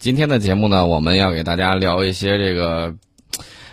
今天的节目呢，我们要给大家聊一些这个，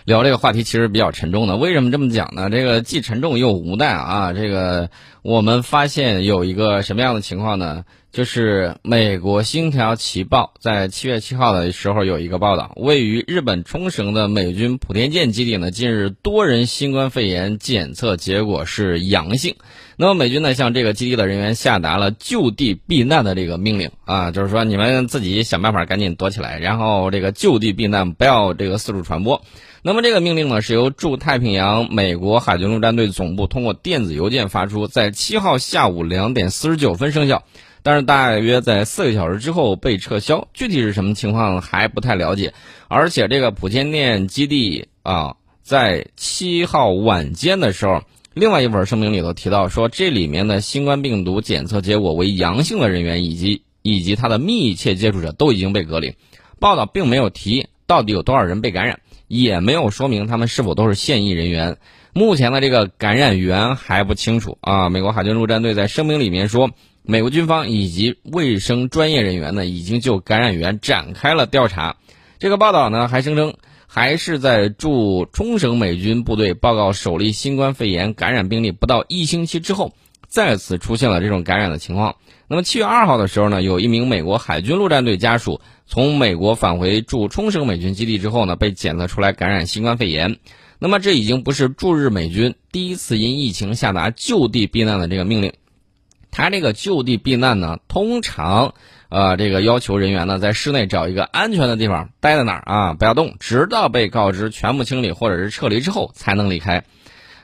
聊这个话题其实比较沉重的。为什么这么讲呢？这个既沉重又无奈啊。这个我们发现有一个什么样的情况呢？就是美国《星条旗报》在七月七号的时候有一个报道，位于日本冲绳的美军莆田舰基地呢，近日多人新冠肺炎检测结果是阳性。那么美军呢，向这个基地的人员下达了就地避难的这个命令啊，就是说你们自己想办法赶紧躲起来，然后这个就地避难，不要这个四处传播。那么这个命令呢，是由驻太平洋美国海军陆战队总部通过电子邮件发出，在七号下午两点四十九分生效。但是大约在四个小时之后被撤销，具体是什么情况还不太了解。而且这个莆田店基地啊，在七号晚间的时候，另外一份声明里头提到说，这里面的新冠病毒检测结果为阳性的人员以及以及他的密切接触者都已经被隔离。报道并没有提到底有多少人被感染，也没有说明他们是否都是现役人员。目前的这个感染源还不清楚啊。美国海军陆战队在声明里面说。美国军方以及卫生专业人员呢，已经就感染源展开了调查。这个报道呢，还声称，还是在驻冲绳美军部队报告首例新冠肺炎感染病例不到一星期之后，再次出现了这种感染的情况。那么七月二号的时候呢，有一名美国海军陆战队家属从美国返回驻冲绳美军基地之后呢，被检测出来感染新冠肺炎。那么这已经不是驻日美军第一次因疫情下达就地避难的这个命令。他这个就地避难呢，通常，呃，这个要求人员呢在室内找一个安全的地方待在那儿啊，不要动，直到被告知全部清理或者是撤离之后才能离开。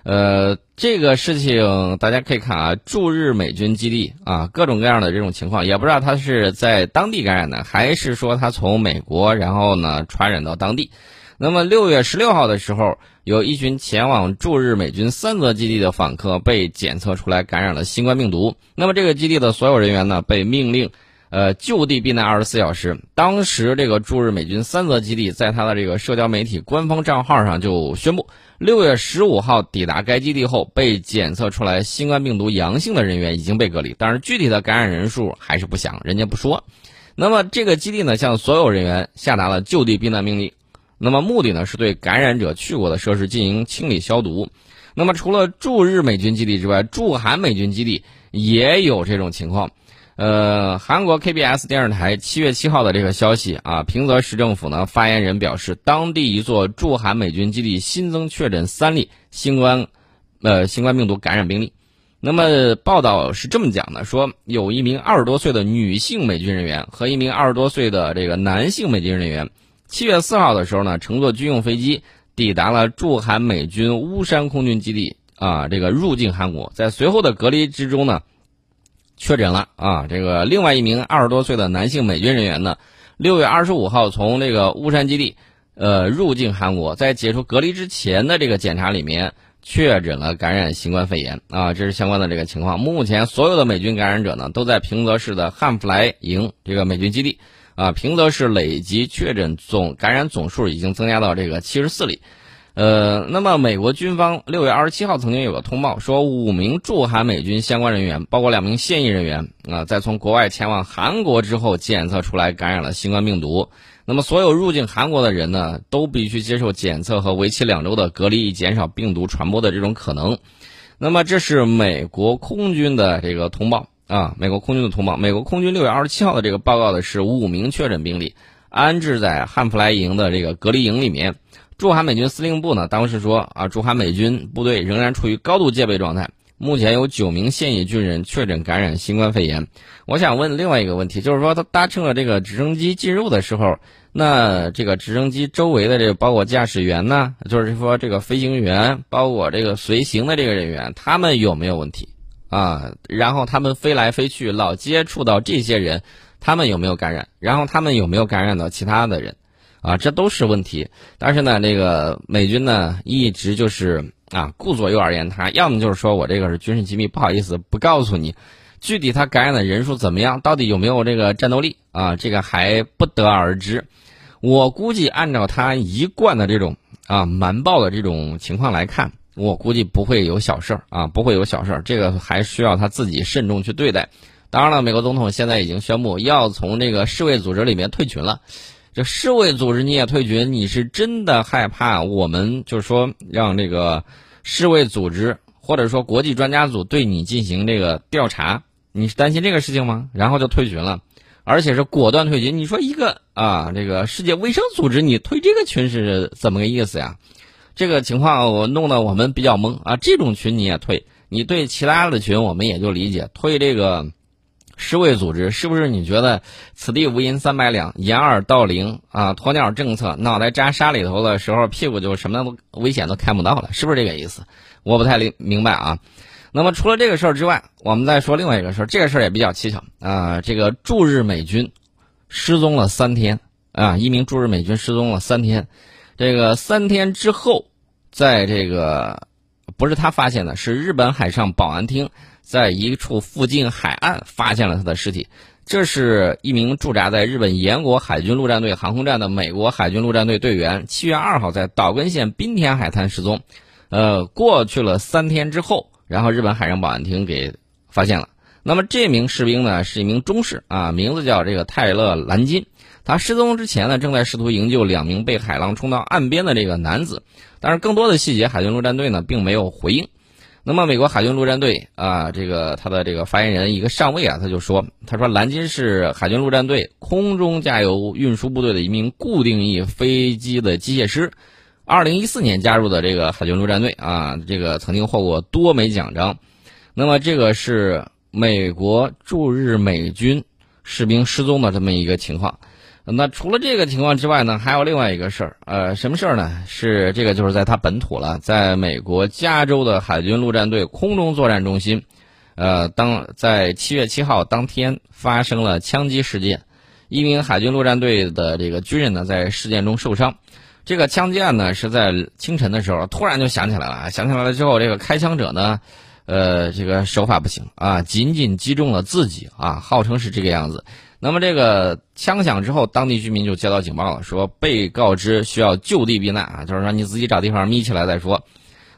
呃，这个事情大家可以看啊，驻日美军基地啊，各种各样的这种情况，也不知道他是在当地感染的，还是说他从美国然后呢传染到当地。那么六月十六号的时候，有一群前往驻日美军三泽基地的访客被检测出来感染了新冠病毒。那么这个基地的所有人员呢，被命令，呃，就地避难二十四小时。当时这个驻日美军三泽基地在他的这个社交媒体官方账号上就宣布，六月十五号抵达该基地后被检测出来新冠病毒阳性的人员已经被隔离，但是具体的感染人数还是不详，人家不说。那么这个基地呢，向所有人员下达了就地避难命令。那么目的呢，是对感染者去过的设施进行清理消毒。那么除了驻日美军基地之外，驻韩美军基地也有这种情况。呃，韩国 KBS 电视台七月七号的这个消息啊，平泽市政府呢发言人表示，当地一座驻韩美军基地新增确诊三例新冠，呃，新冠病毒感染病例。那么报道是这么讲的，说有一名二十多岁的女性美军人员和一名二十多岁的这个男性美军人员。七月四号的时候呢，乘坐军用飞机抵达了驻韩美军乌山空军基地啊，这个入境韩国，在随后的隔离之中呢，确诊了啊。这个另外一名二十多岁的男性美军人员呢，六月二十五号从这个乌山基地呃入境韩国，在解除隔离之前的这个检查里面确诊了感染新冠肺炎啊，这是相关的这个情况。目前所有的美军感染者呢，都在平泽市的汉弗莱营这个美军基地。啊，平泽市累计确诊总感染总数已经增加到这个七十四例，呃，那么美国军方六月二十七号曾经有个通报说，五名驻韩美军相关人员，包括两名现役人员啊，在从国外前往韩国之后检测出来感染了新冠病毒。那么所有入境韩国的人呢，都必须接受检测和为期两周的隔离，以减少病毒传播的这种可能。那么这是美国空军的这个通报。啊，美国空军的通报，美国空军六月二十七号的这个报告的是五名确诊病例，安置在汉弗莱营的这个隔离营里面。驻韩美军司令部呢，当时说啊，驻韩美军部队仍然处于高度戒备状态。目前有九名现役军人确诊感染新冠肺炎。我想问另外一个问题，就是说他搭乘了这个直升机进入的时候，那这个直升机周围的这个包括驾驶员呢，就是说这个飞行员，包括这个随行的这个人员，他们有没有问题？啊，然后他们飞来飞去，老接触到这些人，他们有没有感染？然后他们有没有感染到其他的人？啊，这都是问题。但是呢，这个美军呢，一直就是啊，顾左右而言他，要么就是说我这个是军事机密，不好意思不告诉你，具体他感染的人数怎么样，到底有没有这个战斗力啊，这个还不得而知。我估计按照他一贯的这种啊瞒报的这种情况来看。我估计不会有小事儿啊，不会有小事儿，这个还需要他自己慎重去对待。当然了，美国总统现在已经宣布要从这个世卫组织里面退群了。这世卫组织你也退群，你是真的害怕我们就是说让这个世卫组织或者说国际专家组对你进行这个调查？你是担心这个事情吗？然后就退群了，而且是果断退群。你说一个啊，这个世界卫生组织你退这个群是怎么个意思呀？这个情况我弄得我们比较懵啊。这种群你也退，你对其他的群我们也就理解，退这个。世卫组织是不是你觉得此地无银三百两，掩耳盗铃啊？鸵鸟政策，脑袋扎沙里头的时候，屁股就什么都危险都看不到了，是不是这个意思？我不太明明白啊。那么除了这个事儿之外，我们再说另外一个事儿，这个事儿也比较蹊跷啊。这个驻日美军失踪了三天啊，一名驻日美军失踪了三天，这个三天之后，在这个不是他发现的，是日本海上保安厅。在一处附近海岸发现了他的尸体，这是一名驻扎在日本岩国海军陆战队航空站的美国海军陆战队队员，七月二号在岛根县滨田海滩失踪，呃，过去了三天之后，然后日本海上保安厅给发现了。那么这名士兵呢，是一名中士啊，名字叫这个泰勒兰金，他失踪之前呢，正在试图营救两名被海浪冲到岸边的这个男子，但是更多的细节，海军陆战队呢并没有回应。那么，美国海军陆战队啊，这个他的这个发言人一个上尉啊，他就说，他说蓝金是海军陆战队空中加油运输部队的一名固定翼飞机的机械师，二零一四年加入的这个海军陆战队啊，这个曾经获过多枚奖章。那么，这个是美国驻日美军士兵失踪的这么一个情况。那除了这个情况之外呢，还有另外一个事儿，呃，什么事儿呢？是这个就是在他本土了，在美国加州的海军陆战队空中作战中心，呃，当在七月七号当天发生了枪击事件，一名海军陆战队的这个军人呢在事件中受伤，这个枪击案呢是在清晨的时候突然就想起来了，想起来了之后，这个开枪者呢，呃，这个手法不行啊，仅仅击中了自己啊，号称是这个样子。那么这个枪响之后，当地居民就接到警报了，说被告知需要就地避难啊，就是说你自己找地方眯起来再说。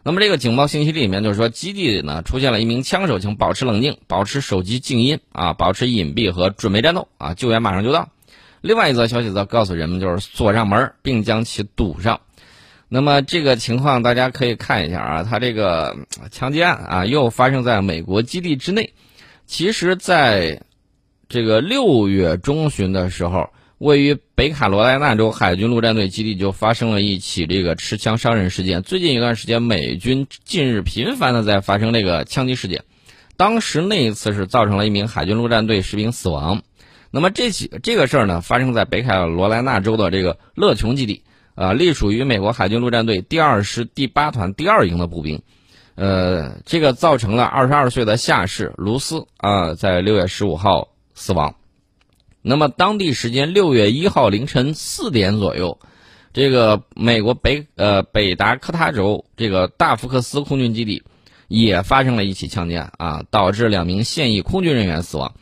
那么这个警报信息里面就是说，基地里呢出现了一名枪手，请保持冷静，保持手机静音啊，保持隐蔽和准备战斗啊，救援马上就到。另外一则消息则告诉人们，就是锁上门并将其堵上。那么这个情况大家可以看一下啊，他这个枪击案啊又发生在美国基地之内。其实，在这个六月中旬的时候，位于北卡罗来纳州海军陆战队基地就发生了一起这个持枪伤人事件。最近一段时间，美军近日频繁的在发生这个枪击事件。当时那一次是造成了一名海军陆战队士兵死亡。那么这起这个事儿呢，发生在北卡罗来纳州的这个勒琼基地，啊，隶属于美国海军陆战队第二师第八团第二营的步兵。呃，这个造成了二十二岁的下士卢斯啊，在六月十五号。死亡。那么，当地时间六月一号凌晨四点左右，这个美国北呃北达科他州这个大福克斯空军基地也发生了一起枪击案啊，导致两名现役空军人员死亡。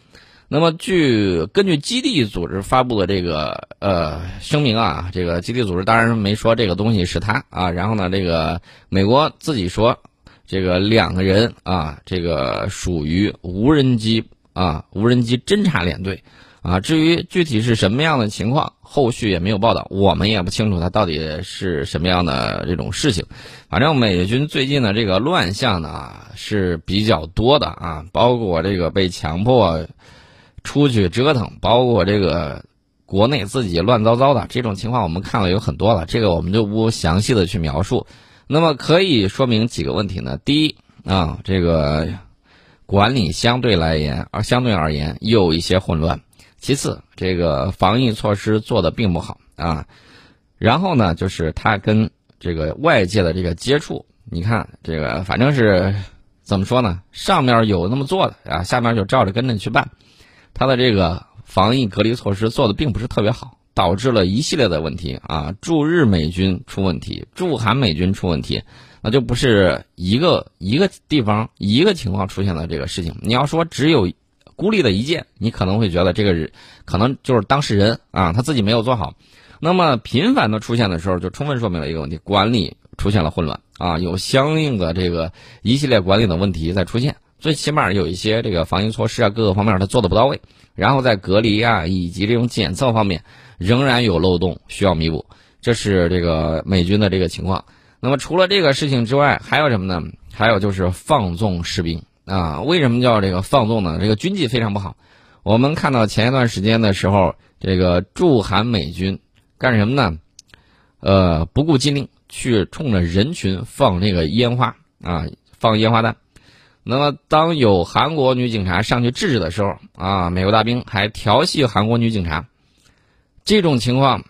那么，据根据基地组织发布的这个呃声明啊，这个基地组织当然没说这个东西是他啊。然后呢，这个美国自己说，这个两个人啊，这个属于无人机。啊，无人机侦察连队，啊，至于具体是什么样的情况，后续也没有报道，我们也不清楚它到底是什么样的这种事情。反正美军最近的这个乱象呢是比较多的啊，包括这个被强迫出去折腾，包括这个国内自己乱糟糟的这种情况，我们看了有很多了，这个我们就不详细的去描述。那么可以说明几个问题呢？第一啊，这个。管理相对来言，而相对而言有一些混乱。其次，这个防疫措施做的并不好啊。然后呢，就是他跟这个外界的这个接触，你看这个反正是怎么说呢？上面有那么做的啊，下面就照着跟着去办。他的这个防疫隔离措施做的并不是特别好，导致了一系列的问题啊。驻日美军出问题，驻韩美军出问题。那就不是一个一个地方一个情况出现的这个事情。你要说只有孤立的一件，你可能会觉得这个人可能就是当事人啊，他自己没有做好。那么频繁的出现的时候，就充分说明了一个问题：管理出现了混乱啊，有相应的这个一系列管理的问题在出现。最起码有一些这个防疫措施啊，各个方面它做的不到位，然后在隔离啊以及这种检测方面仍然有漏洞需要弥补，这是这个美军的这个情况。那么除了这个事情之外，还有什么呢？还有就是放纵士兵啊！为什么叫这个放纵呢？这个军纪非常不好。我们看到前一段时间的时候，这个驻韩美军干什么呢？呃，不顾禁令去冲着人群放这个烟花啊，放烟花弹。那么当有韩国女警察上去制止的时候啊，美国大兵还调戏韩国女警察。这种情况。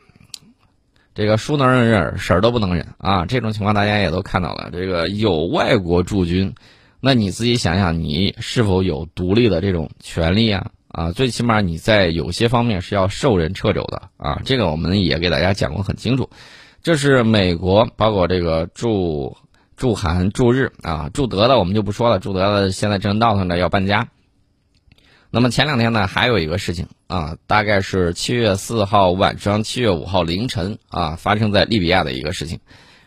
这个叔能忍忍，婶儿都不能忍啊！这种情况大家也都看到了。这个有外国驻军，那你自己想想，你是否有独立的这种权利啊？啊，最起码你在有些方面是要受人掣肘的啊！这个我们也给大家讲过很清楚。这是美国，包括这个驻驻韩、驻日啊、驻德的，我们就不说了。驻德的现在正闹腾着要搬家。那么前两天呢，还有一个事情啊，大概是七月四号晚上、七月五号凌晨啊，发生在利比亚的一个事情。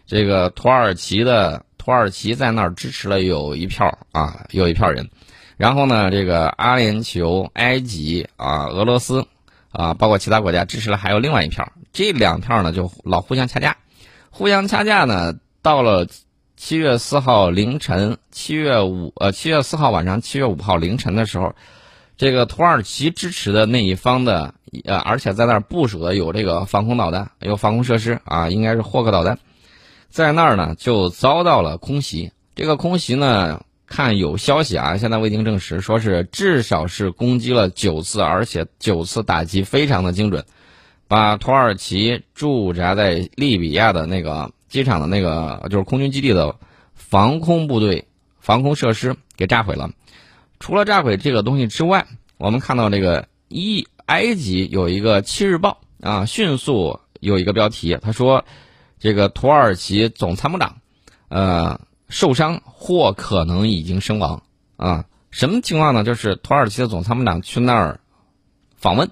这个土耳其的土耳其在那儿支持了有一票啊，有一票人。然后呢，这个阿联酋、埃及啊、俄罗斯啊，包括其他国家支持了还有另外一票。这两票呢，就老互相掐架，互相掐架呢，到了七月四号凌晨、七月五呃七月四号晚上、七月五号凌晨的时候。这个土耳其支持的那一方的，呃，而且在那儿部署的有这个防空导弹，有防空设施啊，应该是霍克导弹，在那儿呢就遭到了空袭。这个空袭呢，看有消息啊，现在未经证实，说是至少是攻击了九次，而且九次打击非常的精准，把土耳其驻扎在利比亚的那个机场的那个就是空军基地的防空部队、防空设施给炸毁了。除了炸毁这个东西之外，我们看到这个一埃及有一个《七日报》啊，迅速有一个标题，他说，这个土耳其总参谋长，呃，受伤或可能已经身亡啊。什么情况呢？就是土耳其的总参谋长去那儿访问，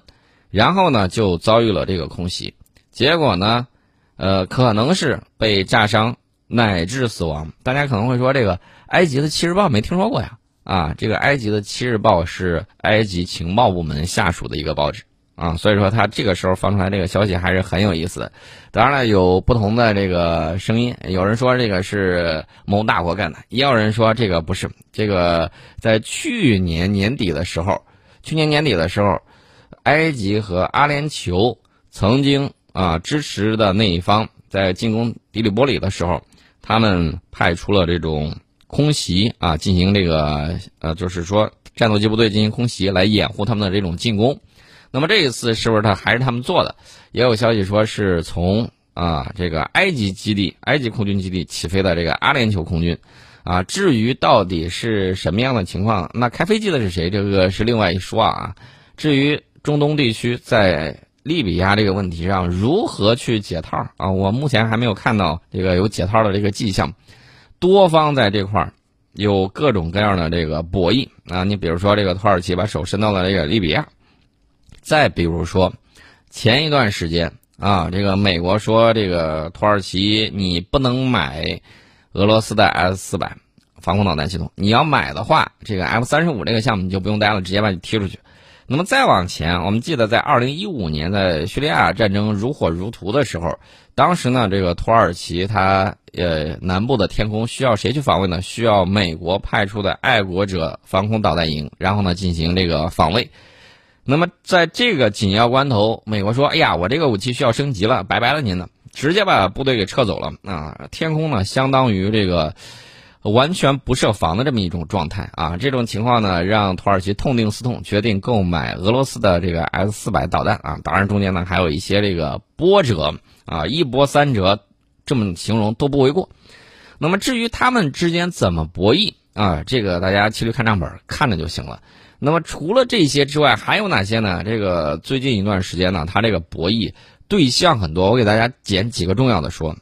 然后呢就遭遇了这个空袭，结果呢，呃，可能是被炸伤乃至死亡。大家可能会说，这个埃及的《七日报》没听说过呀。啊，这个埃及的《七日报》是埃及情报部门下属的一个报纸啊，所以说他这个时候放出来这个消息还是很有意思的。当然了，有不同的这个声音，有人说这个是某大国干的，也有人说这个不是。这个在去年年底的时候，去年年底的时候，埃及和阿联酋曾经啊支持的那一方在进攻迪里波里的时候，他们派出了这种。空袭啊，进行这个呃，就是说战斗机部队进行空袭来掩护他们的这种进攻。那么这一次是不是他还是他们做的？也有消息说是从啊这个埃及基地、埃及空军基地起飞的这个阿联酋空军。啊，至于到底是什么样的情况，那开飞机的是谁？这个是另外一说啊。至于中东地区在利比亚这个问题上如何去解套啊，我目前还没有看到这个有解套的这个迹象。多方在这块儿有各种各样的这个博弈啊，你比如说这个土耳其把手伸到了这个利比亚，再比如说前一段时间啊，这个美国说这个土耳其你不能买俄罗斯的 S 四百防空导弹系统，你要买的话，这个 F 三十五这个项目你就不用待了，直接把你踢出去。那么再往前，我们记得在二零一五年在叙利亚战争如火如荼的时候，当时呢，这个土耳其它呃南部的天空需要谁去防卫呢？需要美国派出的爱国者防空导弹营，然后呢进行这个防卫。那么在这个紧要关头，美国说：“哎呀，我这个武器需要升级了，拜拜了您呢，直接把部队给撤走了啊！天空呢，相当于这个。”完全不设防的这么一种状态啊，这种情况呢，让土耳其痛定思痛，决定购买俄罗斯的这个 S 四百导弹啊。当然中间呢还有一些这个波折啊，一波三折，这么形容都不为过。那么至于他们之间怎么博弈啊，这个大家骑驴看账本看着就行了。那么除了这些之外，还有哪些呢？这个最近一段时间呢，它这个博弈对象很多，我给大家捡几个重要的说。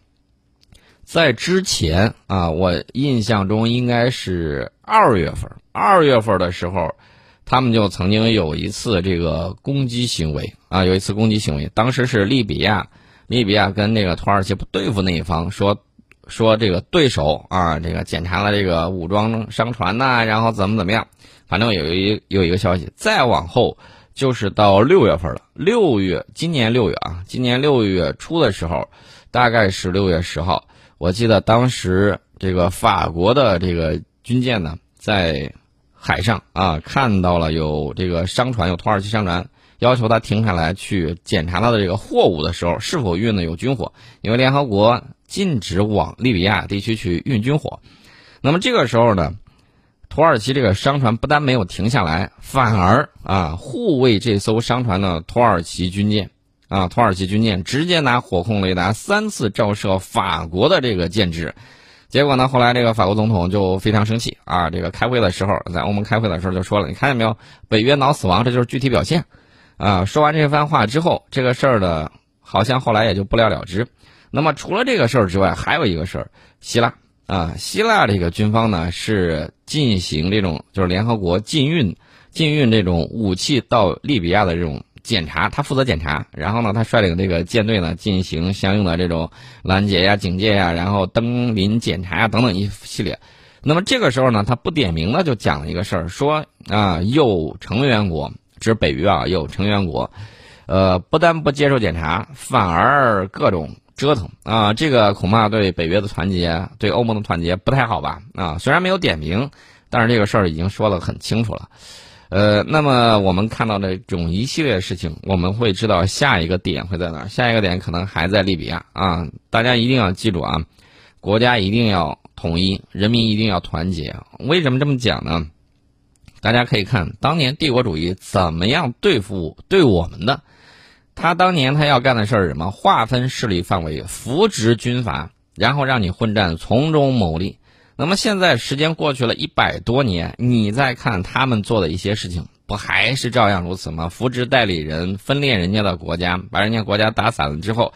在之前啊，我印象中应该是二月份。二月份的时候，他们就曾经有一次这个攻击行为啊，有一次攻击行为。当时是利比亚，利比亚跟那个土耳其不对付那一方说，说这个对手啊，这个检查了这个武装商船呐，然后怎么怎么样，反正有一有一个消息，再往后就是到六月份了。六月，今年六月啊，今年六月初的时候，大概是六月十号，我记得当时这个法国的这个军舰呢，在海上啊看到了有这个商船，有土耳其商船。要求他停下来去检查他的这个货物的时候，是否运的有军火？因为联合国禁止往利比亚地区去运军火。那么这个时候呢，土耳其这个商船不但没有停下来，反而啊护卫这艘商船的土耳其军舰啊，土耳其军舰直接拿火控雷达三次照射法国的这个舰只。结果呢，后来这个法国总统就非常生气啊，这个开会的时候，在欧盟开会的时候就说了：“你看见没有，北约脑死亡，这就是具体表现。”啊，说完这番话之后，这个事儿呢，好像后来也就不了了之。那么除了这个事儿之外，还有一个事儿，希腊啊，希腊这个军方呢是进行这种就是联合国禁运禁运这种武器到利比亚的这种检查，他负责检查，然后呢，他率领这个舰队呢进行相应的这种拦截呀、警戒呀，然后登临检查呀等等一系列。那么这个时候呢，他不点名的就讲了一个事儿，说啊，有成员国。指北约啊，有成员国，呃，不但不接受检查，反而各种折腾啊，这个恐怕对北约的团结，对欧盟的团结不太好吧？啊，虽然没有点名，但是这个事儿已经说得很清楚了。呃，那么我们看到这种一系列事情，我们会知道下一个点会在哪儿？下一个点可能还在利比亚啊！大家一定要记住啊，国家一定要统一，人民一定要团结。为什么这么讲呢？大家可以看当年帝国主义怎么样对付对我们的，他当年他要干的事儿是什么？划分势力范围，扶植军阀，然后让你混战，从中牟利。那么现在时间过去了一百多年，你再看他们做的一些事情，不还是照样如此吗？扶植代理人，分裂人家的国家，把人家国家打散了之后，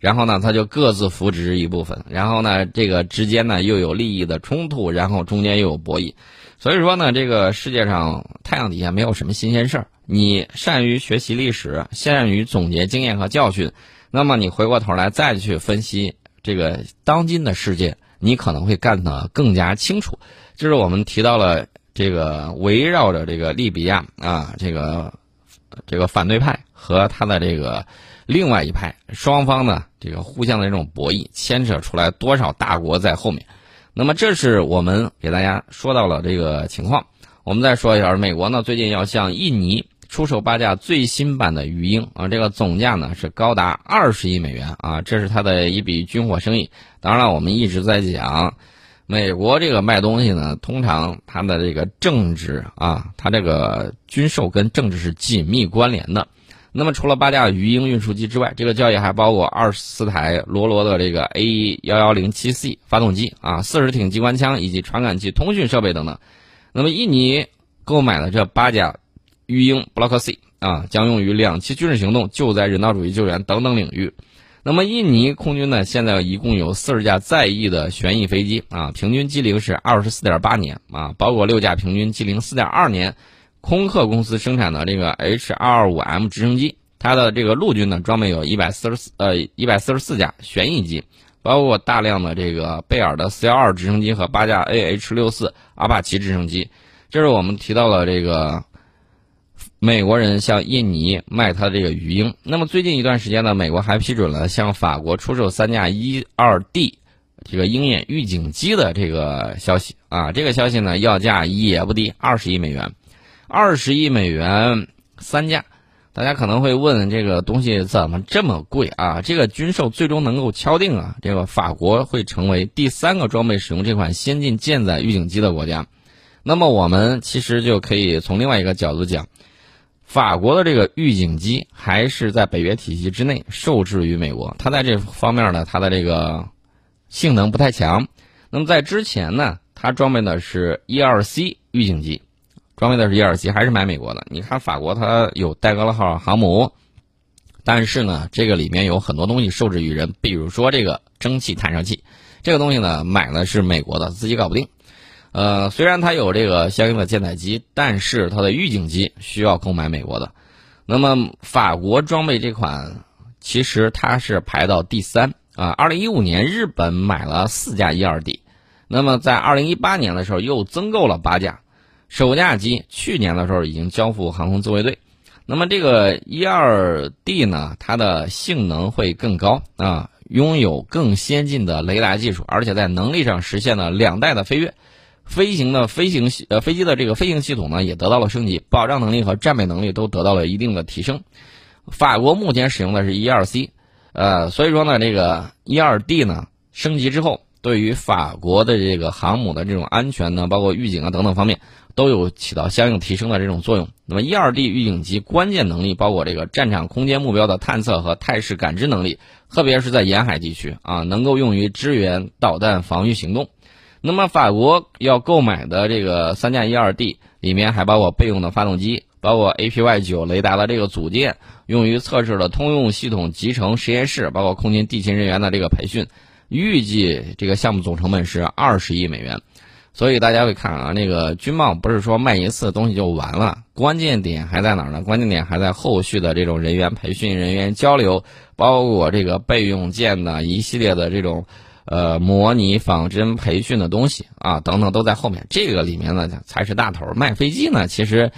然后呢，他就各自扶植一部分，然后呢，这个之间呢又有利益的冲突，然后中间又有博弈。所以说呢，这个世界上太阳底下没有什么新鲜事儿。你善于学习历史，善于总结经验和教训，那么你回过头来再去分析这个当今的世界，你可能会干得更加清楚。这是我们提到了这个围绕着这个利比亚啊，这个这个反对派和他的这个另外一派双方呢，这个互相的这种博弈，牵扯出来多少大国在后面。那么，这是我们给大家说到了这个情况。我们再说一下，美国呢最近要向印尼出售八架最新版的鱼鹰啊，这个总价呢是高达二十亿美元啊，这是它的一笔军火生意。当然了，我们一直在讲，美国这个卖东西呢，通常它的这个政治啊，它这个军售跟政治是紧密关联的。那么，除了八架鱼鹰运输机之外，这个交易还包括二十四台罗罗的这个 A 幺幺零七 C 发动机啊，四十挺机关枪以及传感器、通讯设备等等。那么，印尼购买了这八架鱼鹰 Block C 啊，将用于两栖军事行动、救灾、人道主义救援等等领域。那么，印尼空军呢，现在一共有四十架在役的旋翼飞机啊，平均机龄是二十四点八年啊，包括六架平均机龄四点二年。空客公司生产的这个 H 二二五 M 直升机，它的这个陆军呢装备有一百四十四呃一百四十四架旋翼机，包括大量的这个贝尔的四幺二直升机和八架 AH 六四阿帕奇直升机。这是我们提到了这个美国人向印尼卖他的这个鱼鹰。那么最近一段时间呢，美国还批准了向法国出售三架一二 D 这个鹰眼预警机的这个消息啊，这个消息呢要价也不低，二十亿美元。二十亿美元三架，大家可能会问这个东西怎么这么贵啊？这个军售最终能够敲定啊，这个法国会成为第三个装备使用这款先进舰载预警机的国家。那么我们其实就可以从另外一个角度讲，法国的这个预警机还是在北约体系之内受制于美国，它在这方面呢，它的这个性能不太强。那么在之前呢，它装备的是 E 二 C 预警机。装备的是 E-2C，，还是买美国的？你看法国，它有戴高乐号航母，但是呢，这个里面有很多东西受制于人，比如说这个蒸汽弹射器，这个东西呢，买的是美国的，自己搞不定。呃，虽然它有这个相应的舰载机，但是它的预警机需要购买美国的。那么法国装备这款，其实它是排到第三啊，二零一五年日本买了四架伊尔 D，那么在二零一八年的时候又增购了八架，首架机去年的时候已经交付航空自卫队。那么这个伊尔 D 呢，它的性能会更高啊，拥有更先进的雷达技术，而且在能力上实现了两代的飞跃。飞行的飞行系呃飞机的这个飞行系统呢也得到了升级，保障能力和战备能力都得到了一定的提升。法国目前使用的是 E 二 C，呃，所以说呢，这个 E 二 D 呢升级之后，对于法国的这个航母的这种安全呢，包括预警啊等等方面。都有起到相应提升的这种作用。那么，一二 D 预警机关键能力包括这个战场空间目标的探测和态势感知能力，特别是在沿海地区啊，能够用于支援导弹防御行动。那么，法国要购买的这个三架一二 D 里面还包括备用的发动机，包括 APY 九雷达的这个组件，用于测试的通用系统集成实验室，包括空军地勤人员的这个培训。预计这个项目总成本是二十亿美元。所以大家会看啊，那个军贸不是说卖一次东西就完了，关键点还在哪儿呢？关键点还在后续的这种人员培训、人员交流，包括这个备用件的一系列的这种，呃，模拟仿真培训的东西啊，等等都在后面。这个里面呢才是大头。卖飞机呢，其实。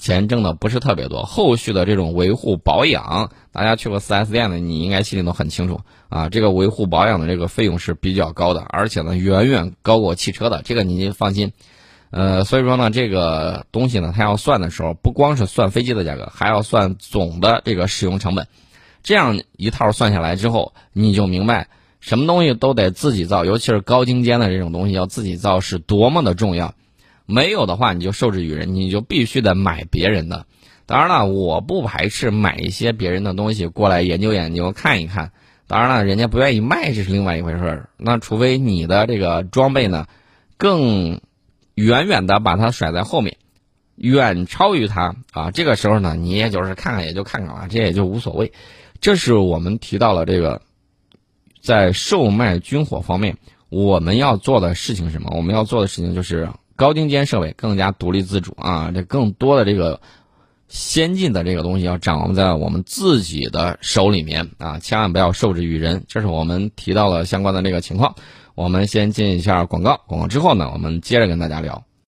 钱挣的不是特别多，后续的这种维护保养，大家去过 4S 店的，你应该心里都很清楚啊。这个维护保养的这个费用是比较高的，而且呢远远高过汽车的，这个你放心。呃，所以说呢，这个东西呢，它要算的时候，不光是算飞机的价格，还要算总的这个使用成本。这样一套算下来之后，你就明白什么东西都得自己造，尤其是高精尖的这种东西要自己造是多么的重要。没有的话，你就受制于人，你就必须得买别人的。当然了，我不排斥买一些别人的东西过来研究研究、看一看。当然了，人家不愿意卖，这是另外一回事儿。那除非你的这个装备呢，更远远的把它甩在后面，远超于它啊。这个时候呢，你也就是看看，也就看看了，这也就无所谓。这是我们提到了这个，在售卖军火方面，我们要做的事情是什么？我们要做的事情就是。高精尖设备更加独立自主啊，这更多的这个先进的这个东西要掌握在我们自己的手里面啊，千万不要受制于人。这是我们提到了相关的这个情况。我们先进一下广告，广告之后呢，我们接着跟大家聊。